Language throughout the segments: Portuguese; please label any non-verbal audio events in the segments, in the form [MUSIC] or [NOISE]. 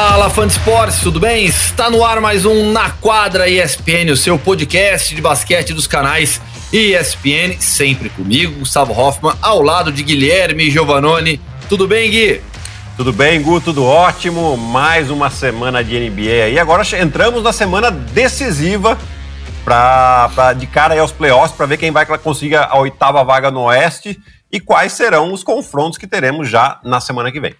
Fala, fã de esportes, tudo bem? Está no ar mais um Na Quadra ESPN, o seu podcast de basquete dos canais ESPN, sempre comigo, Gustavo Hoffman, ao lado de Guilherme Giovanoni. Tudo bem, Gui? Tudo bem, Gu? Tudo ótimo. Mais uma semana de NBA aí. Agora entramos na semana decisiva pra, pra de cara aí aos playoffs para ver quem vai conseguir a oitava vaga no Oeste e quais serão os confrontos que teremos já na semana que vem.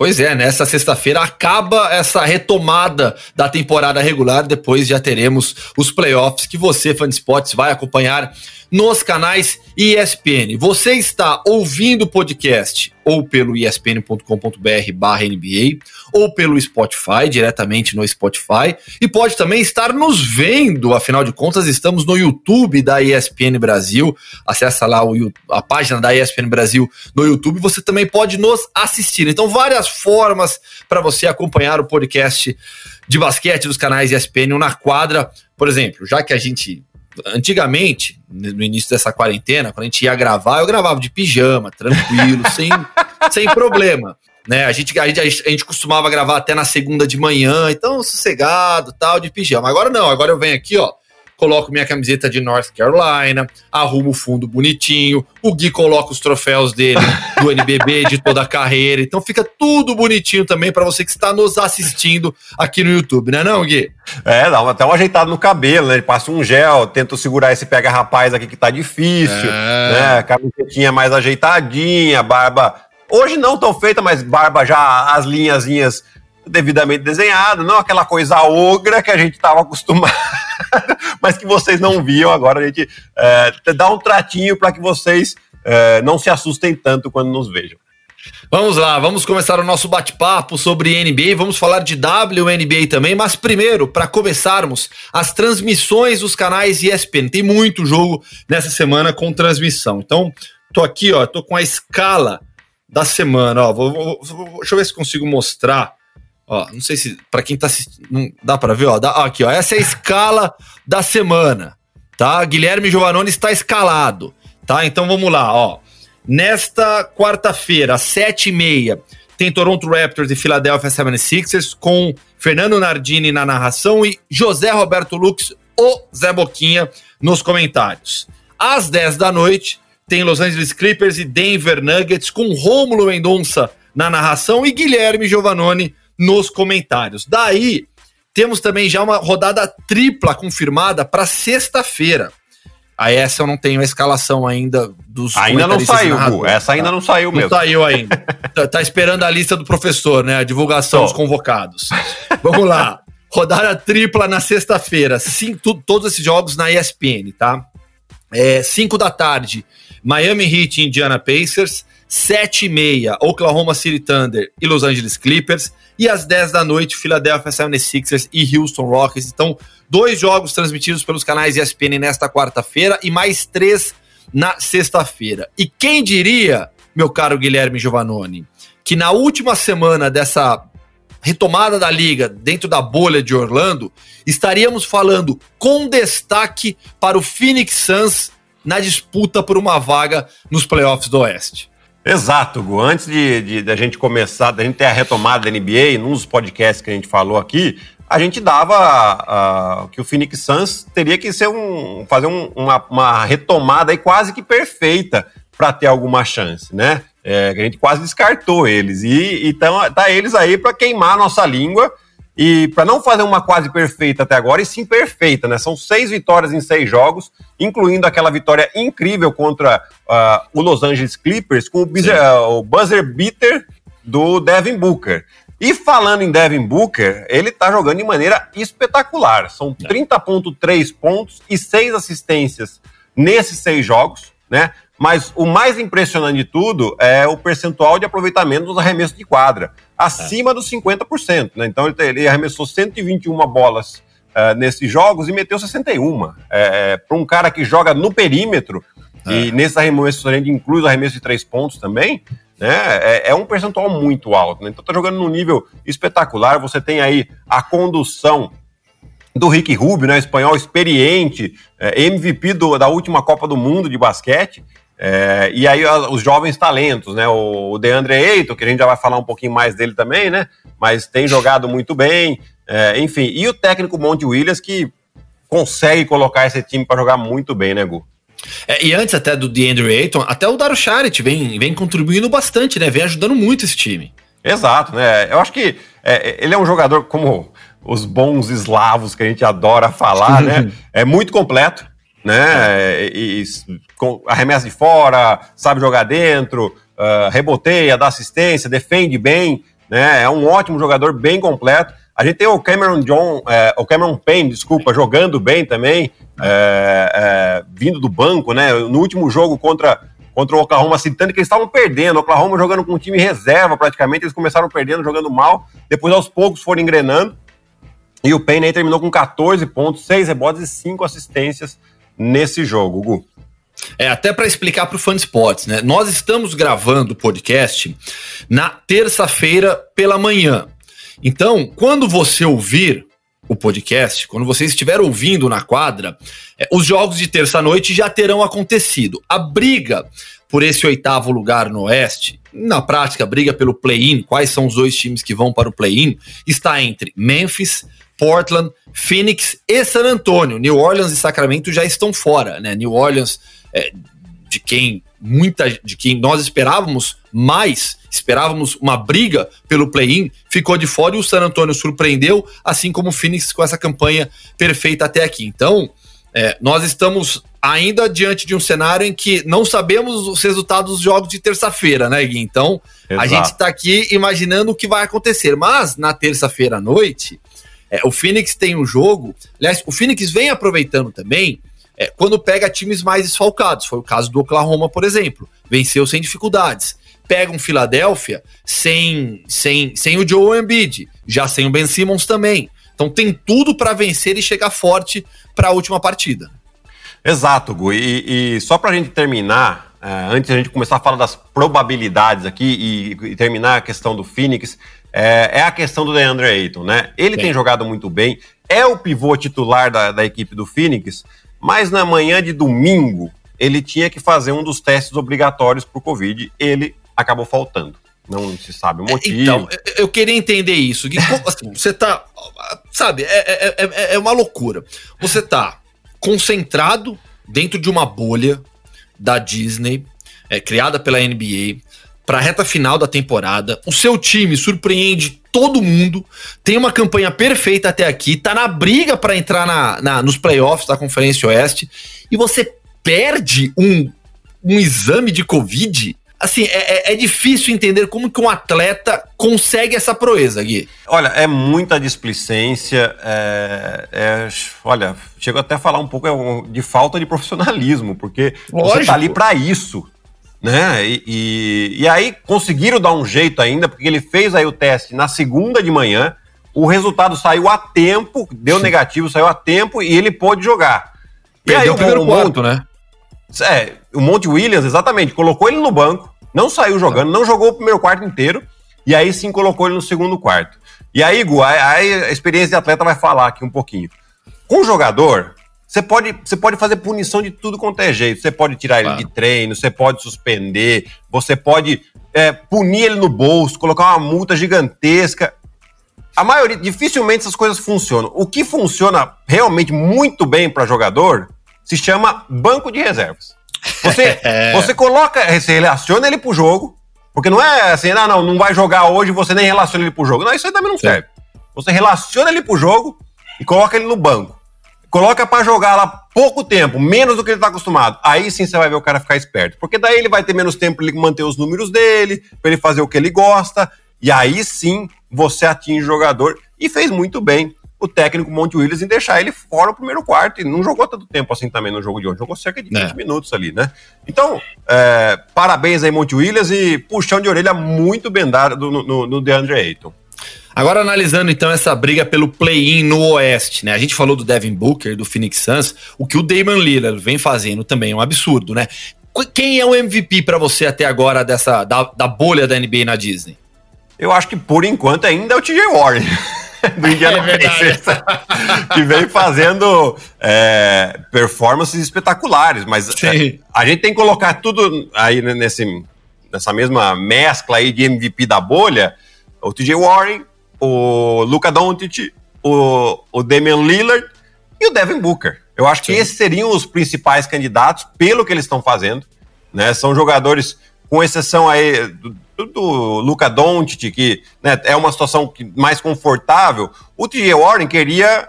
Pois é, nessa sexta-feira acaba essa retomada da temporada regular, depois já teremos os playoffs que você, fã de esportes, vai acompanhar nos canais ESPN. Você está ouvindo o podcast ou pelo espn.com.br barra NBA ou pelo Spotify, diretamente no Spotify, e pode também estar nos vendo, afinal de contas estamos no YouTube da ESPN Brasil, acessa lá o, a página da ESPN Brasil no YouTube, você também pode nos assistir. Então várias formas para você acompanhar o podcast de basquete dos canais ESPN na quadra, por exemplo, já que a gente antigamente, no início dessa quarentena, quando a gente ia gravar, eu gravava de pijama, tranquilo, [LAUGHS] sem, sem problema. Né? A, gente, a, gente, a gente costumava gravar até na segunda de manhã, então sossegado, tal, de pijama. Agora não, agora eu venho aqui, ó, coloco minha camiseta de North Carolina, arrumo o fundo bonitinho, o Gui coloca os troféus dele do [LAUGHS] NBB de toda a carreira, então fica tudo bonitinho também para você que está nos assistindo aqui no YouTube, né não, Gui? É, dá até um ajeitado no cabelo, né? Ele passa um gel, tenta segurar esse pega-rapaz aqui que tá difícil, é. né? Camisetinha mais ajeitadinha, barba... Hoje não tão feita, mas barba já as linhazinhas devidamente desenhada, não aquela coisa ogra que a gente estava acostumado [LAUGHS] mas que vocês não viam. Agora a gente é, dá um tratinho para que vocês é, não se assustem tanto quando nos vejam. Vamos lá, vamos começar o nosso bate-papo sobre NBA, vamos falar de WNBA também, mas primeiro, para começarmos, as transmissões dos canais ESPN. Tem muito jogo nessa semana com transmissão. Então, tô aqui, ó, tô com a escala da semana, ó, vou, vou, vou, deixa eu ver se consigo mostrar Ó, não sei se para quem tá assistindo, não dá para ver, ó, dá, ó, aqui, ó, essa é a escala da semana, tá? Guilherme Giovannone está escalado, tá? Então vamos lá, ó. Nesta quarta-feira, às sete e meia, tem Toronto Raptors e Philadelphia 76ers com Fernando Nardini na narração e José Roberto Lux, o Zé Boquinha, nos comentários. Às 10 da noite, tem Los Angeles Clippers e Denver Nuggets com Rômulo Mendonça na narração e Guilherme Giovannone nos comentários. Daí, temos também já uma rodada tripla confirmada para sexta-feira. A essa eu não tenho a escalação ainda dos. Ainda não saiu. Essa ainda tá? não saiu mesmo. Não saiu ainda. [LAUGHS] tá, tá, esperando a lista do professor, né? A divulgação Tô. dos convocados. Vamos lá. Rodada tripla na sexta-feira. Todos esses jogos na ESPN, tá? É, cinco da tarde, Miami Heat e Indiana Pacers. Sete e meia, Oklahoma City Thunder e Los Angeles Clippers. E às 10 da noite, Philadelphia 76ers e Houston Rockets. Então, dois jogos transmitidos pelos canais ESPN nesta quarta-feira e mais três na sexta-feira. E quem diria, meu caro Guilherme Giovannone, que na última semana dessa retomada da liga dentro da bolha de Orlando, estaríamos falando com destaque para o Phoenix Suns na disputa por uma vaga nos playoffs do Oeste. Exato, Gu. Antes de, de, de, a gente começar, da gente ter a retomada da NBA, nos podcasts que a gente falou aqui, a gente dava uh, que o Phoenix Suns teria que ser um, fazer um, uma, uma, retomada aí quase que perfeita para ter alguma chance, né? É, a gente quase descartou eles. E então tá eles aí para queimar a nossa língua e para não fazer uma quase perfeita até agora, e sim perfeita, né? São seis vitórias em seis jogos, incluindo aquela vitória incrível contra uh, o Los Angeles Clippers, com o buzzer, uh, o buzzer beater do Devin Booker. E falando em Devin Booker, ele tá jogando de maneira espetacular. São 30,3 pontos e seis assistências nesses seis jogos, né? Mas o mais impressionante de tudo é o percentual de aproveitamento dos arremessos de quadra, acima é. dos 50%. Né? Então ele, arremessou 121 bolas uh, nesses jogos e meteu 61. É, Para um cara que joga no perímetro, é. e nesses arremessos a gente inclui os arremessos de três pontos também, né? É, é, um percentual muito alto. Né? Então tá jogando num nível espetacular. Você tem aí a condução do Rick Rubio, né, espanhol experiente, é, MVP do, da última Copa do Mundo de basquete. É, e aí os jovens talentos, né? O, DeAndre Ayton, que a gente já vai falar um pouquinho mais dele também, né? Mas tem jogado muito bem, é, enfim. E o técnico Monte Williams, que consegue colocar esse time para jogar muito bem, né, Gu? É, e antes até do DeAndre Ayton, até o Dario Charit vem, vem contribuindo bastante, né? Vem ajudando muito esse time. Exato, né? Eu acho que é, ele é um jogador como os bons eslavos que a gente adora falar, né? [LAUGHS] É muito completo, né? E, e com, arremessa de fora, sabe jogar dentro, uh, reboteia, dá assistência, defende bem, né? É um ótimo jogador, bem completo. A gente tem o Cameron John, é, o Cameron Payne, desculpa, jogando bem também, é, é, vindo do banco, né? No último jogo contra, contra o Oklahoma City, tanto que eles estavam perdendo, o Oklahoma jogando com um time reserva praticamente, eles começaram perdendo, jogando mal, depois aos poucos foram engrenando, e o Payne aí terminou com 14 pontos, 6 rebotes e 5 assistências nesse jogo, Gu. É, até para explicar para o Fã Sports, né? Nós estamos gravando o podcast na terça-feira pela manhã. Então, quando você ouvir o podcast, quando você estiver ouvindo na quadra, é, os jogos de terça-noite já terão acontecido. A briga por esse oitavo lugar no Oeste, na prática, briga pelo play-in, quais são os dois times que vão para o play-in, está entre Memphis, Portland, Phoenix e San Antonio. New Orleans e Sacramento já estão fora, né? New Orleans, é, de quem muita, de quem nós esperávamos mais, esperávamos uma briga pelo play-in, ficou de fora e o San Antonio surpreendeu, assim como o Phoenix com essa campanha perfeita até aqui. Então, é, nós estamos ainda diante de um cenário em que não sabemos os resultados dos jogos de terça-feira, né, Gui? Então, Exato. a gente está aqui imaginando o que vai acontecer. Mas na terça-feira à noite, é, o Phoenix tem um jogo. Aliás, o Phoenix vem aproveitando também é, quando pega times mais desfalcados. Foi o caso do Oklahoma, por exemplo. Venceu sem dificuldades. Pega um Philadelphia sem, sem, sem o Joe Embiid, já sem o Ben Simmons também. Então tem tudo para vencer e chegar forte para a última partida. Exato, Gu. E, e só para a gente terminar, uh, antes a gente começar a falar das probabilidades aqui e, e terminar a questão do Phoenix, é, é a questão do DeAndre Ayton, né? Ele tem jogado muito bem, é o pivô titular da, da equipe do Phoenix, mas na manhã de domingo ele tinha que fazer um dos testes obrigatórios para o Covid, ele acabou faltando. Não se sabe o motivo. Então, eu queria entender isso. [LAUGHS] Assim, você tá. Sabe, é, é, é, é uma loucura. Você tá concentrado dentro de uma bolha da Disney, é, criada pela NBA para a reta final da temporada. O seu time surpreende todo mundo, tem uma campanha perfeita até aqui, tá na briga para entrar na, na, nos playoffs da Conferência Oeste e você perde um, um exame de Covid. Assim, é, é, é difícil entender como que um atleta consegue essa proeza, Gui. Olha, é muita displicência. É, é, olha, chego até a falar um pouco é de falta de profissionalismo, porque Lógico. você tá ali para isso né? E, e, e, aí conseguiram dar um jeito ainda, porque ele fez aí o teste na segunda de manhã, o resultado saiu a tempo, deu negativo, saiu a tempo e ele pôde jogar. E aí o primeiro quarto, né? É, o Monte Williams, exatamente, colocou ele no banco, não saiu jogando, não jogou o primeiro quarto inteiro, e aí sim colocou ele no segundo quarto. E aí, Gu, aí a experiência de atleta vai falar aqui um pouquinho. Com o jogador, você pode, você pode fazer punição de tudo quanto é jeito. Você pode tirar claro. ele de treino, você pode suspender, você pode é, punir ele no bolso, colocar uma multa gigantesca. A maioria, dificilmente essas coisas funcionam. O que funciona realmente muito bem para jogador se chama banco de reservas. Você, [LAUGHS] você coloca, você relaciona ele pro jogo, porque não é assim, não, ah, não, não vai jogar hoje, você nem relaciona ele pro jogo. Não, isso aí também não serve. Você relaciona ele pro jogo e coloca ele no banco coloca para jogar lá pouco tempo, menos do que ele está acostumado. Aí sim você vai ver o cara ficar esperto. Porque daí ele vai ter menos tempo para ele manter os números dele, para ele fazer o que ele gosta. E aí sim você atinge o jogador. E fez muito bem o técnico Monte Williams em deixar ele fora o primeiro quarto. E não jogou tanto tempo assim também no jogo de hoje. Jogou cerca de 20 é. minutos ali, né? Então, é, parabéns aí, Monte Williams, e puxão de orelha muito bem dado no, no, no DeAndre Ayton. Agora analisando então essa briga pelo play-in no Oeste, né? A gente falou do Devin Booker, do Phoenix Suns, o que o Damon Lillard vem fazendo também é um absurdo, né? Quem é o MVP para você até agora dessa da, da bolha da NBA na Disney? Eu acho que por enquanto ainda é o TJ Warren. [LAUGHS] do Indiana é Pacers, [LAUGHS] que vem fazendo é, performances espetaculares, mas é, a gente tem que colocar tudo aí nesse, nessa mesma mescla aí de MVP da bolha, o TJ Warren, o Luca Doncic, o, o Damian Lillard e o Devin Booker. Eu acho Sim. que esses seriam os principais candidatos pelo que eles estão fazendo, né? São jogadores com exceção aí do, do Luca Doncic, que né, é uma situação mais confortável, o TJ Warren queria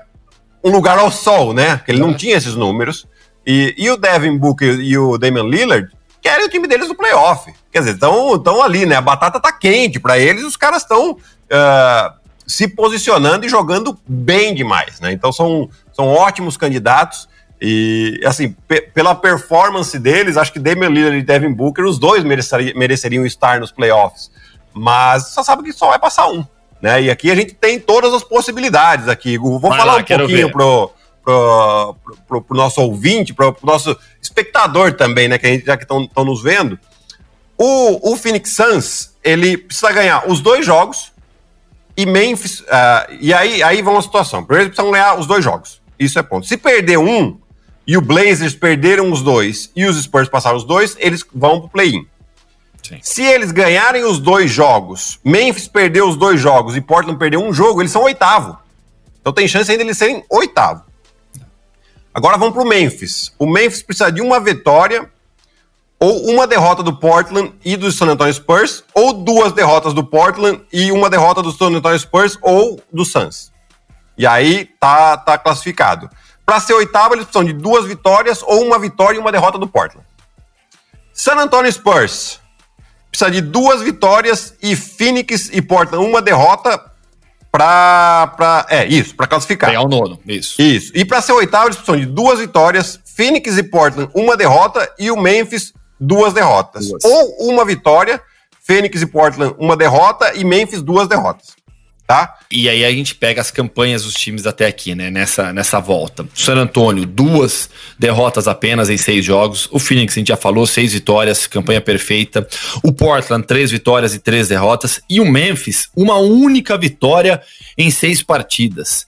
um lugar ao sol, né? Que ele não tinha esses números. E, e o Devin Booker e o Damian Lillard querem o time deles no playoff. Quer dizer, estão ali, né? A batata tá quente para eles, os caras estão uh, ah, se posicionando e jogando bem demais, né? Então são, são ótimos candidatos. E, assim, pela performance deles, acho que Damian Lillard e Devin Booker, os dois mereceriam, mereceriam estar nos playoffs. Mas só sabe que só vai passar um. Né? E aqui a gente tem todas as possibilidades aqui. Vou vai falar lá, um pouquinho pro, pro, pro, pro, nosso ouvinte, pro, pro nosso espectador também, né? Que a gente, já que estão nos vendo. O, o Phoenix Suns, ele precisa ganhar os dois jogos e Memphis. Uh, e aí, aí vão a situação. Primeiro, eles precisam ganhar os dois jogos. Isso é ponto. Se perder um, e o Blazers perderam os dois e os Spurs passaram os dois, eles vão pro play-in. Se eles ganharem os dois jogos, Memphis perdeu os dois jogos e Portland perdeu um jogo, eles são oitavo. Então tem chance ainda de eles serem oitavo. Agora vamos pro Memphis. O Memphis precisa de uma vitória ou uma derrota do Portland e do San Antonio Spurs, ou duas derrotas do Portland e uma derrota do San Antonio Spurs ou do Suns. E aí tá, tá classificado. Para ser oitavo, eles precisam de duas vitórias ou uma vitória e uma derrota do Portland. San Antonio Spurs precisa de duas vitórias e Phoenix e Portland uma derrota para é isso, para classificar. Ganhar o nono, isso. Isso. E para ser oitavo, eles precisam de duas vitórias, Phoenix e Portland uma derrota e o Memphis duas derrotas. Duas. Ou uma vitória, Phoenix e Portland uma derrota e Memphis duas derrotas tá? E aí a gente pega as campanhas dos times até aqui, né? Nessa, nessa volta. San Antônio, duas derrotas apenas em seis jogos. O Phoenix, a gente já falou, seis vitórias, campanha perfeita. O Portland, três vitórias e três derrotas. E o Memphis, uma única vitória em seis partidas.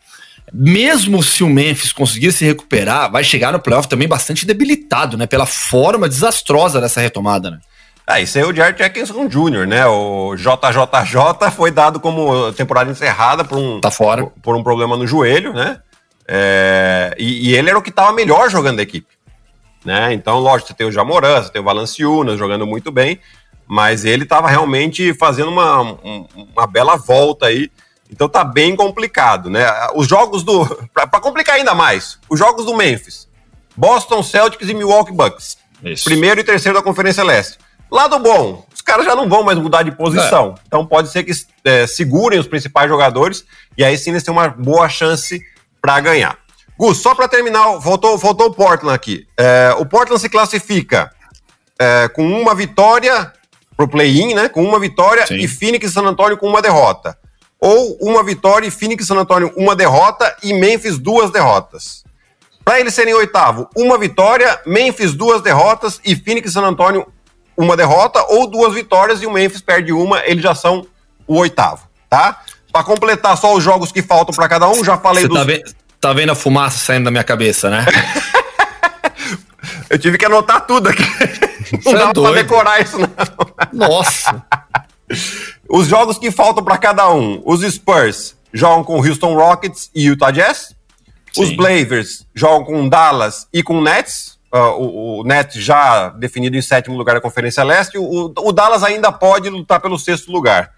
Mesmo se o Memphis conseguir se recuperar, vai chegar no playoff também bastante debilitado, né? Pela forma desastrosa dessa retomada, né? Ah, isso aí é o Jared Atkinson Jr., né? O JJJ foi dado como temporada encerrada por um, tá fora. Por, por um problema no joelho, né? É, e, e, ele era o que estava melhor jogando a equipe. Né? Então, lógico, você tem o Jamoran, você tem o Valanciunas jogando muito bem, mas ele estava realmente fazendo uma, uma bela volta aí. Então tá bem complicado, né? Os jogos do. [LAUGHS] Para complicar ainda mais, os jogos do Memphis. Boston Celtics e Milwaukee Bucks. Isso. Primeiro e terceiro da Conferência Leste. Lado bom, os caras já não vão mais mudar de posição. É. Então pode ser que é, segurem os principais jogadores e aí sim eles têm uma boa chance para ganhar. Gus, só para terminar, voltou, voltou o Portland aqui. É, o Portland se classifica é, com uma vitória pro play-in, né? Com uma vitória sim. e Phoenix e San Antonio com uma derrota. Ou uma vitória e Phoenix San Antonio uma derrota e Memphis duas derrotas. Para eles serem oitavo, uma vitória, Memphis duas derrotas e Phoenix San Antonio uma derrota ou duas vitórias e o Memphis perde uma, eles já são o oitavo, tá? Para completar só os jogos que faltam para cada um, já falei Você dos... tá, tá vendo a fumaça saindo da minha cabeça, né? [LAUGHS] Eu tive que anotar tudo aqui. Não dá é pra decorar isso, não. Nossa. Os jogos que faltam para cada um. Os Spurs jogam com Houston Rockets e Utah Jazz. Sim. Os Blazers jogam com Dallas e com Nets uh, o, o Nets já definido em sétimo lugar da Conferência Leste, o, o Dallas ainda pode lutar pelo sexto lugar.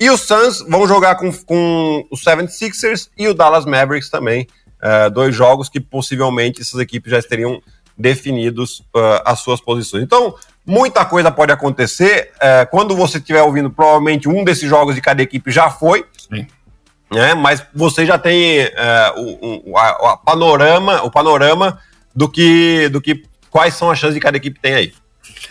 E os Suns vão jogar com, com os 76ers e o Dallas Mavericks também. Uh, dois jogos que possivelmente essas equipes já teriam definidos uh, as suas posições. Então, muita coisa pode acontecer. Uh, quando você estiver ouvindo, provavelmente um desses jogos de cada equipe já foi. Sim. Né? Mas você já tem o, o, a, a panorama, o panorama do que, do que quais são as chances de cada equipe tem aí.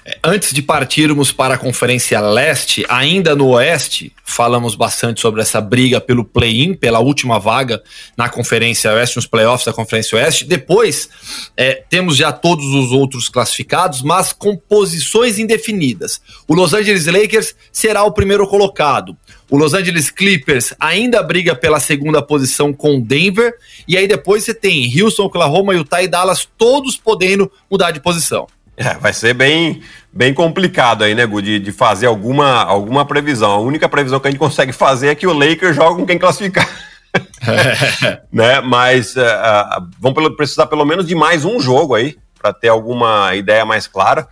É, antes de partirmos para a Conferência Leste, ainda no Oeste, falamos bastante sobre essa briga pelo play-in, pela última vaga na Conferência Oeste, nos playoffs da Conferência Oeste. Depois, é, temos já todos os outros classificados, mas com posições indefinidas. O Los Angeles Lakers será o primeiro colocado. O Los Angeles Clippers ainda briga pela segunda posição com Denver. E aí depois você tem Houston, Oklahoma, Utah e Dallas, todos podendo mudar de posição. É, vai ser bem, bem complicado aí, né, Gu, de, de, fazer alguma, alguma previsão. A única previsão que a gente consegue fazer é que o Lakers joga com quem classificar. [LAUGHS] né? Mas uh, uh, vão pelo, precisar pelo menos de mais um jogo aí para ter alguma ideia mais clara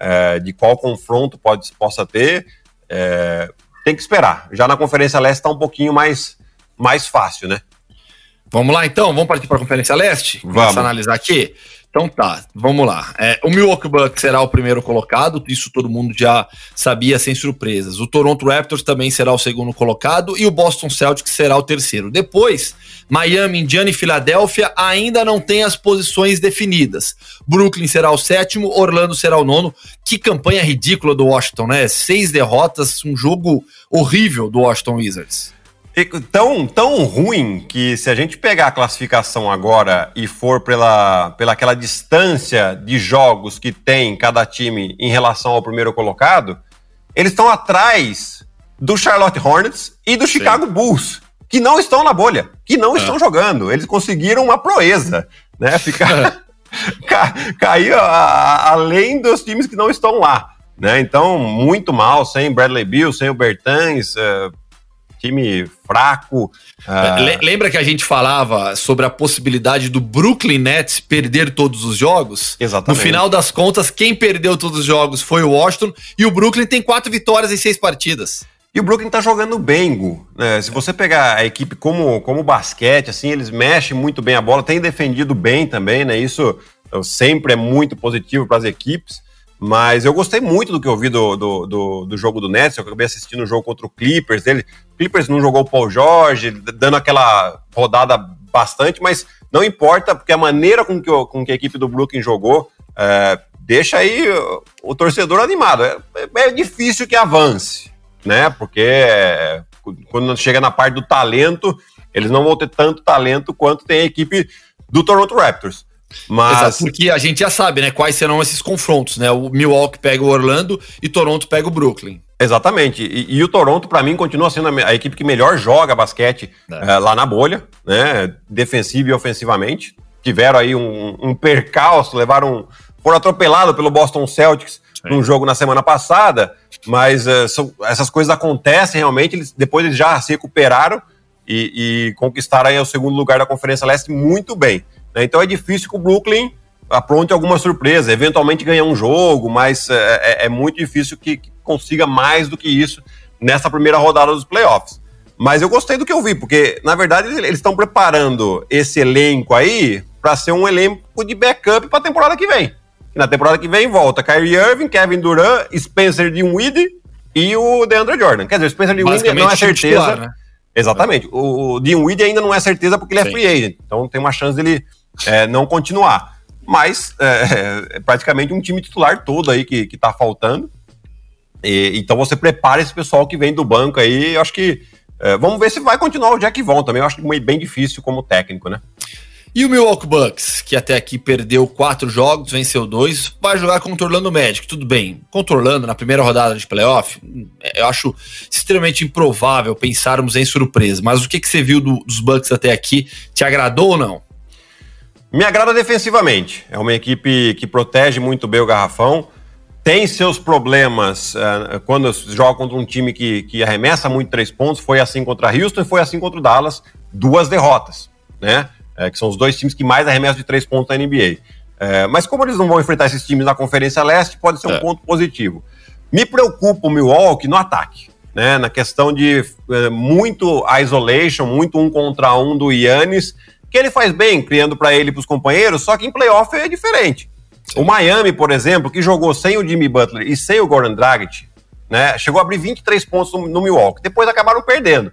uh, de qual confronto pode, possa ter. tem que esperar. Já na Conferência Leste está um pouquinho mais, mais fácil, né? Vamos lá então, vamos partir para a Conferência Leste? Vamos analisar aqui. Então tá, vamos lá. É, o Milwaukee Bucks será o primeiro colocado, isso todo mundo já sabia sem surpresas. O Toronto Raptors também será o segundo colocado e o Boston Celtics será o terceiro. Depois, Miami, Indiana e Filadélfia ainda não têm as posições definidas. Brooklyn será o sétimo, Orlando será o nono. Que campanha ridícula do Washington, né? Seis derrotas, um jogo horrível do Washington Wizards tão, tão ruim que se a gente pegar a classificação agora e for pela, pela aquela distância de jogos que tem cada time em relação ao primeiro colocado, eles estão atrás do Charlotte Hornets e do Chicago Sim. Bulls, que não estão na bolha, que não é. estão jogando. Eles conseguiram uma proeza, né? [LAUGHS] Ficar ca, cair a, a, além dos times que não estão lá. Né? Então, muito mal, sem Bradley Bill, sem o Bertans, uh, time fraco. Uh... Lembra que a gente falava sobre a possibilidade do Brooklyn Nets perder todos os jogos? Exatamente. No final das contas, quem perdeu todos os jogos foi o Washington e o Brooklyn tem quatro vitórias em seis partidas. E o Brooklyn tá jogando bem, Gu. É, se você pegar a equipe como, como basquete, assim, eles mexem muito bem a bola, tem defendido bem também, né? Isso sempre é muito positivo para as equipes. Mas eu gostei muito do que eu vi do, do, do, do, jogo do Nets. Eu acabei assistindo o jogo contra o Clippers. Ele, Clippers não jogou o Paul George, dando aquela rodada bastante, mas não importa, porque a maneira com que, com que a equipe do Brooklyn jogou é, deixa aí o, o torcedor animado. É, é, difícil que avance, né? Porque é, quando chega na parte do talento, eles não vão ter tanto talento quanto tem a equipe do Toronto Raptors. Mas... Exato, porque a gente já sabe, né, quais serão esses confrontos, né? O Milwaukee pega o Orlando e Toronto pega o Brooklyn. Exatamente. E, e o Toronto, para mim, continua sendo a, a, equipe que melhor joga basquete é. uh, lá na bolha, né? Defensivo e ofensivamente. Tiveram aí um, um percalço, levaram. Foram atropelados pelo Boston Celtics Sim. num jogo na semana passada, mas uh, são, essas coisas acontecem realmente. Eles, depois eles já se recuperaram e, e conquistaram aí o segundo lugar da Conferência Leste muito bem. Né? Então é difícil que o Brooklyn apronte alguma surpresa, eventualmente ganhar um jogo, mas é, é, é muito difícil que, que, consiga mais do que isso nessa primeira rodada dos playoffs. Mas eu gostei do que eu vi, porque na verdade eles estão preparando esse elenco aí para ser um elenco de backup para a temporada que vem. E na temporada que vem volta Kyrie Irving, Kevin Durant, Spencer Dinwiddie e o DeAndre Jordan. Quer dizer, o Spencer Dinwiddie não é certeza. Titular, né? Exatamente. O, o Dinwiddie ainda não é certeza porque ele é Sim. free agent. Então tem uma chance dele é, não continuar. Mas é, é, praticamente um time titular todo aí que, que tá faltando. E, então você prepara esse pessoal que vem do banco aí. Eu acho que. É, vamos ver se vai continuar o Jack Vaughn também. Eu acho bem difícil como técnico, né? E o Milwaukee Bucks, que até aqui perdeu quatro jogos, venceu dois, vai jogar contra o Orlando Magic. Tudo bem, contra o Orlando na primeira rodada de playoff, eu acho extremamente improvável pensarmos em surpresa. Mas o que, que você viu do, dos Bucks até aqui? Te agradou ou não? Me agrada defensivamente. É uma equipe que protege muito bem o garrafão. Tem seus problemas uh, quando joga contra um time que, que arremessa muito três pontos. Foi assim contra Houston e foi assim contra o Dallas. Duas derrotas, né? É, que são os dois times que mais arremessam de três pontos na NBA. É, mas como eles não vão enfrentar esses times na Conferência Leste, pode ser um é. ponto positivo. Me preocupa o Milwaukee no ataque, né? Na questão de é, muito isolation, muito um contra um do Yannis que ele faz bem criando para ele e para os companheiros, só que em playoff é diferente. Sim. O Miami, por exemplo, que jogou sem o Jimmy Butler e sem o Gordon Dragic, né, chegou a abrir 23 pontos no, no Milwaukee. Depois acabaram perdendo.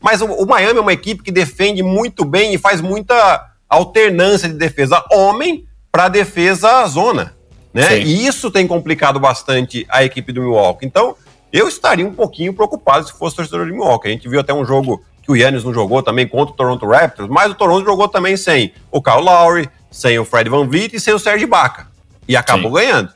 Mas o, o, Miami é uma equipe que defende muito bem e faz muita alternância de defesa homem para defesa zona. né? Sim. E isso tem complicado bastante a equipe do Milwaukee. Então, eu estaria um pouquinho preocupado se fosse torcedor de Milwaukee. A gente viu até um jogo que o Yannis não jogou também contra o Toronto Raptors, mas o Toronto jogou também sem o Kyle Lowry, sem o Fred Van Vliet e sem o Serge Ibaka. E acabou Sim. ganhando.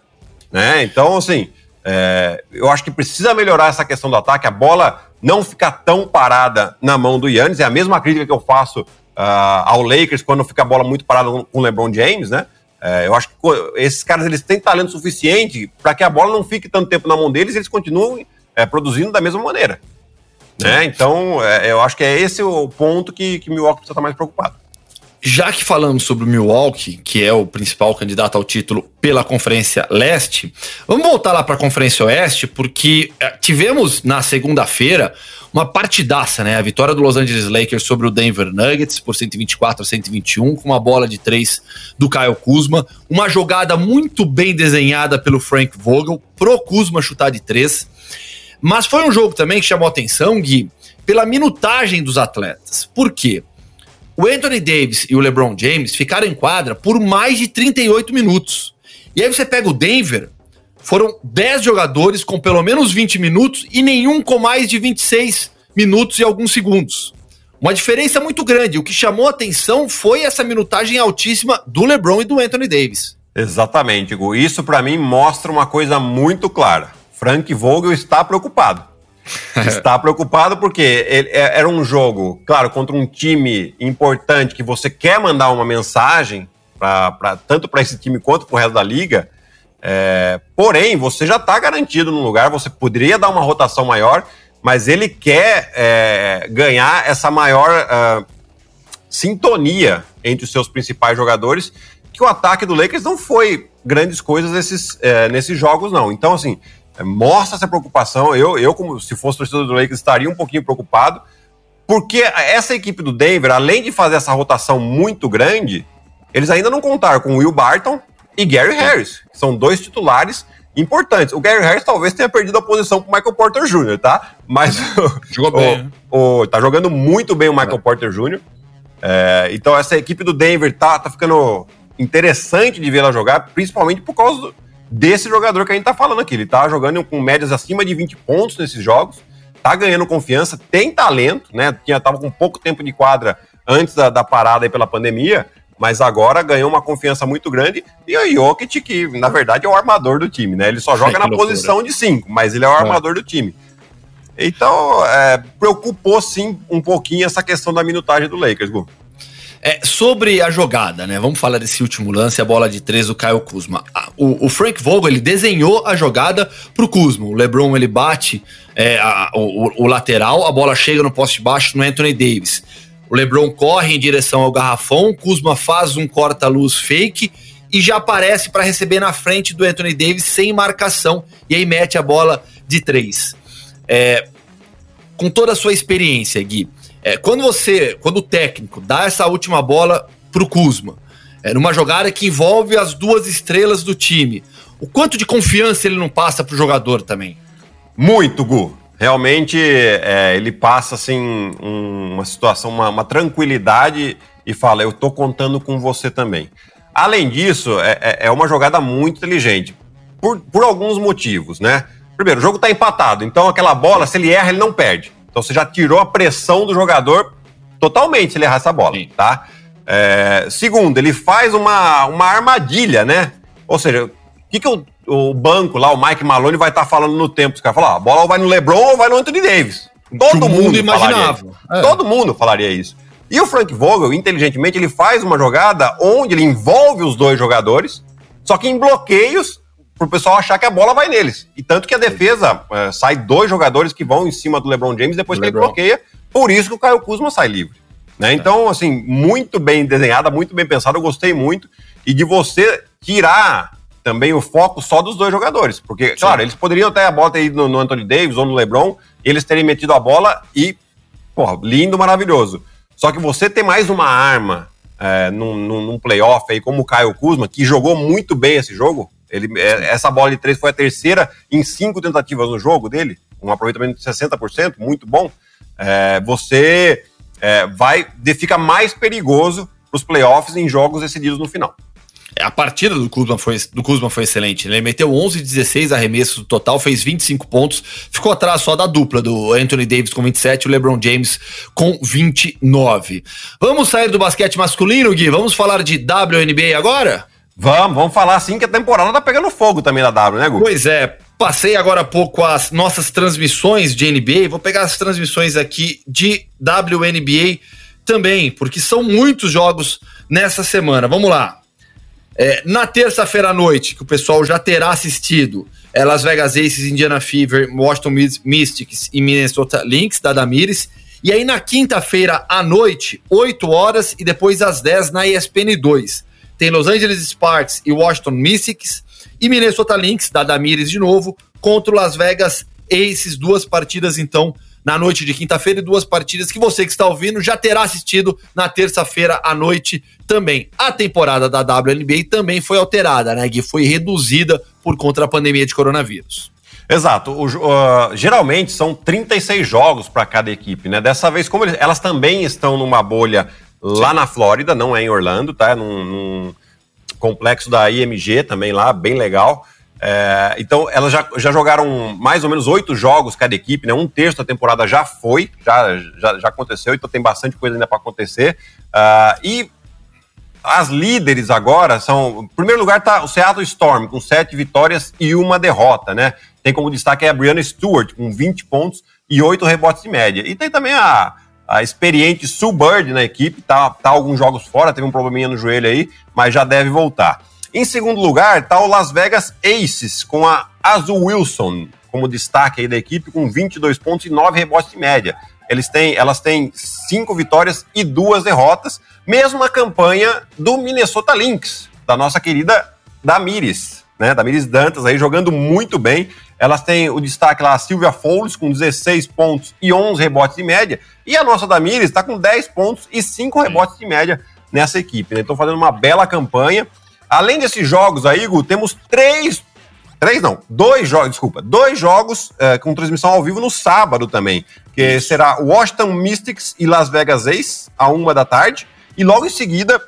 Né? Então, assim, é, eu acho que precisa melhorar essa questão do ataque, a bola não ficar tão parada na mão do Yannis. É a mesma crítica que eu faço uh, ao Lakers quando fica a bola muito parada com o LeBron James, né? É, eu acho que esses caras eles têm talento suficiente para que a bola não fique tanto tempo na mão deles e eles continuem é, produzindo da mesma maneira. Né? Então, é, eu acho que é esse o ponto que, que Milwaukee precisa estar mais preocupado. Já que falamos sobre o Milwaukee, que é o principal candidato ao título pela Conferência Leste, vamos voltar lá para a Conferência Oeste, porque é, tivemos na segunda-feira uma partidaça, né? A vitória do Los Angeles Lakers sobre o Denver Nuggets por 124 a 121, com uma bola de três do Kyle Kuzma, uma jogada muito bem desenhada pelo Frank Vogel pro Kuzma chutar de três. Mas foi um jogo também que chamou atenção, Gui, pela minutagem dos atletas. Por quê? O Anthony Davis e o LeBron James ficaram em quadra por mais de 38 minutos. E aí você pega o Denver, foram 10 jogadores com pelo menos 20 minutos e nenhum com mais de 26 minutos e alguns segundos. Uma diferença muito grande. O que chamou atenção foi essa minutagem altíssima do LeBron e do Anthony Davis. Exatamente, Gu. Isso para mim mostra uma coisa muito clara. Frank Vogel está preocupado. [LAUGHS] está preocupado porque ele, é, era um jogo, claro, contra um time importante que você quer mandar uma mensagem pra, pra tanto para esse time quanto para o resto da liga. É, porém, você já está garantido no lugar, você poderia dar uma rotação maior, mas ele quer é, ganhar essa maior uh, sintonia entre os seus principais jogadores, que o ataque do Lakers não foi grandes coisas nesses, é, nesses jogos, não. Então, assim, mostra essa preocupação. Eu, eu, como se fosse torcedor do Lakers, estaria um pouquinho preocupado, porque essa equipe do Denver, além de fazer essa rotação muito grande, eles ainda não contaram com Will Barton e Gary Harris, que são dois titulares importantes. O Gary Harris talvez tenha perdido a posição para Michael Porter Jr., tá? Mas [LAUGHS] Jogou bem, o, o, tá jogando muito bem o Michael é. Porter Jr. É, então essa equipe do Denver tá, tá ficando interessante de vê-la jogar, principalmente por causa do, desse jogador que a gente tá falando aqui. Ele tá jogando com médias acima de 20 pontos nesses jogos, tá ganhando confiança, tem talento, né? Tinha, tava com pouco tempo de quadra antes da, da parada aí pela pandemia, mas agora ganhou uma confiança muito grande. E o Jokic, que na verdade é o armador do time, né? Ele só joga na loucura. posição de 5, mas ele é o é. armador do time. Então, é, preocupou sim um pouquinho essa questão da minutagem do Lakers, Gu. É, sobre a jogada, né? Vamos falar desse último lance, a bola de três do Caio Kuzma. O, o, Frank Vogel, ele desenhou a jogada pro Kuzma. O LeBron, ele bate é, a, o, o, lateral, a bola chega no poste baixo no Anthony Davis. O LeBron corre em direção ao garrafão, Kuzma faz um corta-luz fake e já aparece para receber na frente do Anthony Davis sem marcação e aí mete a bola de três. É, com toda a sua experiência, Gui, é, quando você, quando o técnico dá essa última bola pro Kuzma, é, numa jogada que envolve as duas estrelas do time, o quanto de confiança ele não passa pro jogador também? Muito, Gu. Realmente é, ele passa assim um, uma situação, uma, uma, tranquilidade e fala: eu tô contando com você também. Além disso, é, é, é uma jogada muito inteligente por, por alguns motivos, né? Primeiro, o jogo tá empatado, então aquela bola, se ele erra, ele não perde. Então você já tirou a pressão do jogador totalmente se ele errar essa bola, Sim. tá? É, segundo, ele faz uma, uma armadilha, né? Ou seja, o que, que o, o banco lá, o Mike Maloney, vai estar tá falando no tempo? Os caras falam, a bola vai no LeBron ou vai no Anthony Davis. Todo mundo, mundo imaginava. É. Todo mundo falaria isso. E o Frank Vogel, inteligentemente, ele faz uma jogada onde ele envolve os dois jogadores, só que em bloqueios para o pessoal achar que a bola vai neles. E tanto que a defesa é, sai dois jogadores que vão em cima do LeBron James depois que ele bloqueia, por isso que o Caio Kuzma sai livre. Né? Então, assim, muito bem desenhada, muito bem pensada, eu gostei muito. E de você tirar também o foco só dos dois jogadores. Porque, Sim. claro, eles poderiam ter a bola ter ido no, no Anthony Davis ou no LeBron, eles terem metido a bola e, porra, lindo, maravilhoso. Só que você ter mais uma arma é, num, num, num playoff aí, como o Caio Kuzma, que jogou muito bem esse jogo, ele, é, essa bola de três foi a terceira em cinco tentativas no jogo dele, um aproveitamento de 60%, muito bom. É, você é, vai fica mais perigoso para os playoffs em jogos decididos no final. A partida do Kuzma foi, do Kuzma foi excelente. Ele meteu 11 16 arremessos no total, fez 25 pontos, ficou atrás só da dupla do Anthony Davis com 27 e o LeBron James com 29. Vamos sair do basquete masculino, Gui? Vamos falar de WNBA agora? Vamos, vamos falar assim que a temporada tá pegando fogo também na W, né, Gu? Pois é, passei agora há pouco as nossas transmissões de NBA, vou pegar as transmissões aqui de WNBA também, porque são muitos jogos nessa semana. Vamos lá. É, na terça-feira à noite, que o pessoal já terá assistido, é Las Vegas Aces, Indiana Fever, Washington Mystics e Minnesota Lynx, da Damires. E aí na quinta-feira à noite, 8 horas e depois às 10 na ESPN 2. Tem Los Angeles Sparks e Washington Mystics e Minnesota Lynx, da Damires de novo, contra o Las Vegas Aces, duas partidas então na noite de quinta-feira e duas partidas que você que está ouvindo já terá assistido na terça-feira à noite também. A temporada da WNBA também foi alterada, né, Gui? Foi reduzida por conta da pandemia de coronavírus. Exato. O, uh, geralmente são 36 jogos para cada equipe, né? Dessa vez, como eles, elas também estão numa bolha lá na Flórida, não é em Orlando, tá? Num, num complexo da IMG também lá, bem legal. É, então, elas já, já jogaram mais ou menos oito jogos cada equipe, né? Um terço da temporada já foi, já, já, já aconteceu, então tem bastante coisa ainda para acontecer. Uh, e as líderes agora são. Em primeiro lugar está o Seattle Storm, com sete vitórias e uma derrota, né? Tem como destaque a Brianna Stewart, com 20 pontos e oito rebotes de média. E tem também a, a experiente Sue Bird na equipe, tá, tá alguns jogos fora, teve um probleminha no joelho aí, mas já deve voltar. Em segundo lugar, está o Las Vegas Aces, com a Azul Wilson como destaque aí da equipe, com 22 pontos e 9 rebotes de média. Eles têm, elas têm cinco vitórias e duas derrotas, mesmo na campanha do Minnesota Lynx, da nossa querida Damires, né? Damires Dantas aí jogando muito bem. Elas têm o destaque lá, a Silvia Fouls, com 16 pontos e 11 rebotes de média. E a nossa Damires está com 10 pontos e 5 rebotes de média nessa equipe. Né? Então, fazendo uma bela campanha. Além desses jogos aí, Igor, temos três. Três não, dois jogos, desculpa, dois jogos é, com transmissão ao vivo no sábado também, que será Washington Mystics e Las Vegas Ace, a uma da tarde, e logo em seguida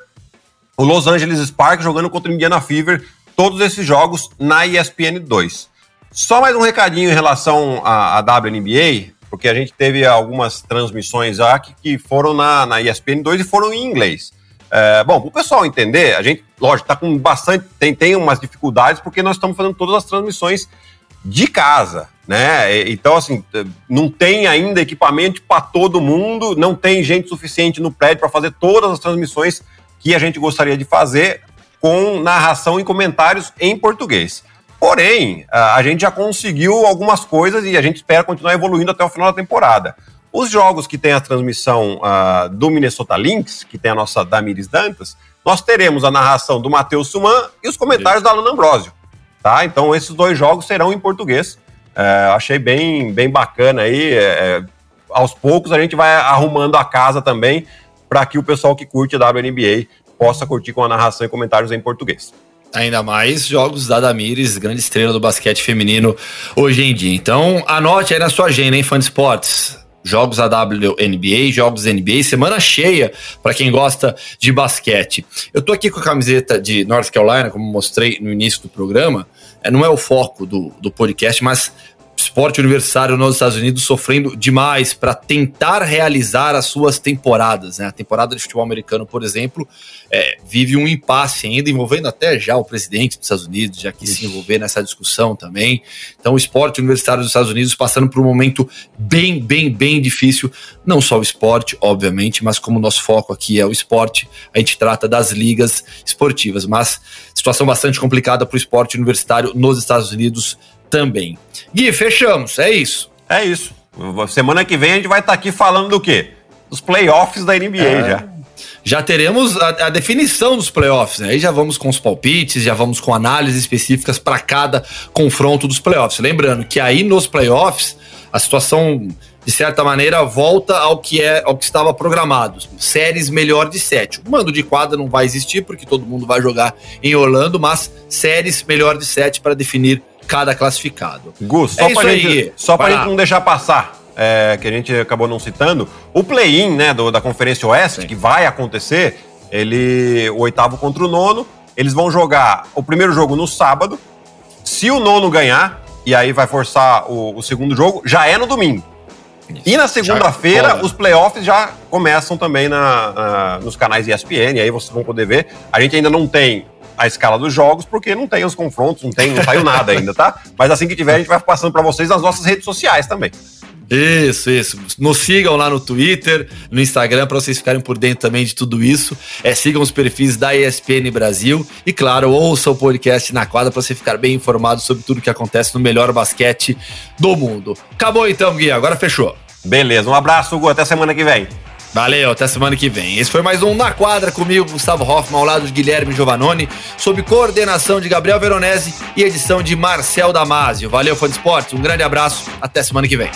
o Los Angeles Sparks jogando contra o Indiana Fever, todos esses jogos na ESPN 2. Só mais um recadinho em relação à, à WNBA, porque a gente teve algumas transmissões aqui que foram na, na ESPN 2 e foram em inglês. É, bom, para o pessoal entender, a gente, lógico, está com bastante. Tem, tem umas dificuldades porque nós estamos fazendo todas as transmissões de casa, né? Então, assim, não tem ainda equipamento para todo mundo, não tem gente suficiente no prédio para fazer todas as transmissões que a gente gostaria de fazer com narração e comentários em português. Porém, a gente já conseguiu algumas coisas e a gente espera continuar evoluindo até o final da temporada. Os jogos que tem a transmissão uh, do Minnesota Lynx, que tem a nossa Damiris Dantas, nós teremos a narração do Matheus Suman e os comentários da Alana Ambrosio. Tá? Então, esses dois jogos serão em português. É, achei bem, bem bacana aí. É aos poucos a gente vai arrumando a casa também para que o pessoal que curte a WNBA possa curtir com a narração e comentários em português. Ainda mais jogos da Damires, grande estrela do basquete feminino hoje em dia. Então, anote aí na sua agenda, hein, fã de esportes jogos WNBA, jogos NBA, semana cheia para quem gosta de basquete. Eu tô aqui com a camiseta de North Carolina, como mostrei no início do programa. É, não é o foco do, do podcast, mas esporte universitário nos Estados Unidos sofrendo demais para tentar realizar as suas temporadas. Né? A temporada de futebol americano, por exemplo, é, vive um impasse ainda, envolvendo até já o presidente dos Estados Unidos, já quis se envolver nessa discussão também. Então, o esporte universitário dos Estados Unidos passando por um momento bem, bem, bem difícil. Não só o esporte, obviamente, mas como o nosso foco aqui é o esporte, a gente trata das ligas esportivas. Mas situação bastante complicada para o esporte universitário nos Estados Unidos também. Gui, fechamos, é isso. É isso. Semana que vem a gente vai estar tá aqui falando do quê? Os playoffs da NBA é. já. Já teremos a, a, definição dos playoffs, né? Aí já vamos com os palpites, já vamos com análises específicas para cada confronto dos playoffs. Lembrando que aí nos playoffs a situação de certa maneira, volta ao que é ao que estava programado. Séries melhor de sete. O mando de quadra não vai existir, porque todo mundo vai jogar em Orlando, mas séries melhor de sete para definir cada classificado. Gus, só é para gente, só pra gente não deixar passar, é, que a gente acabou não citando, o play-in né, do, da Conferência Oeste, Sim. que vai acontecer, ele o oitavo contra o nono, Eles vão jogar o primeiro jogo no sábado. Se o nono ganhar, e aí vai forçar o, o segundo jogo, já é no domingo. E na segunda-feira, os playoffs já começam também na, na, nos canais ESPN, aí vocês vão poder ver. A gente ainda não tem a escala dos jogos, porque não tem os confrontos, não, tem, não saiu nada ainda, tá? Mas assim que tiver, a gente vai passando para vocês nas nossas redes sociais também. Isso, isso. Nos sigam lá no Twitter, no Instagram, para vocês ficarem por dentro também de tudo isso. É, sigam os perfis da ESPN Brasil e, claro, ouçam o podcast na quadra para você ficar bem informado sobre tudo que acontece no melhor basquete do mundo. Acabou então, Gui. Agora fechou. Beleza. Um abraço, Hugo. Até semana que vem. Valeu, até semana que vem. Esse foi mais um Na Quadra comigo, Gustavo Hoffman, ao lado de Guilherme Giovanoni, sob coordenação de Gabriel Veronese e edição de Marcel Damasio. Valeu, fã de esportes, um grande abraço, até semana que vem.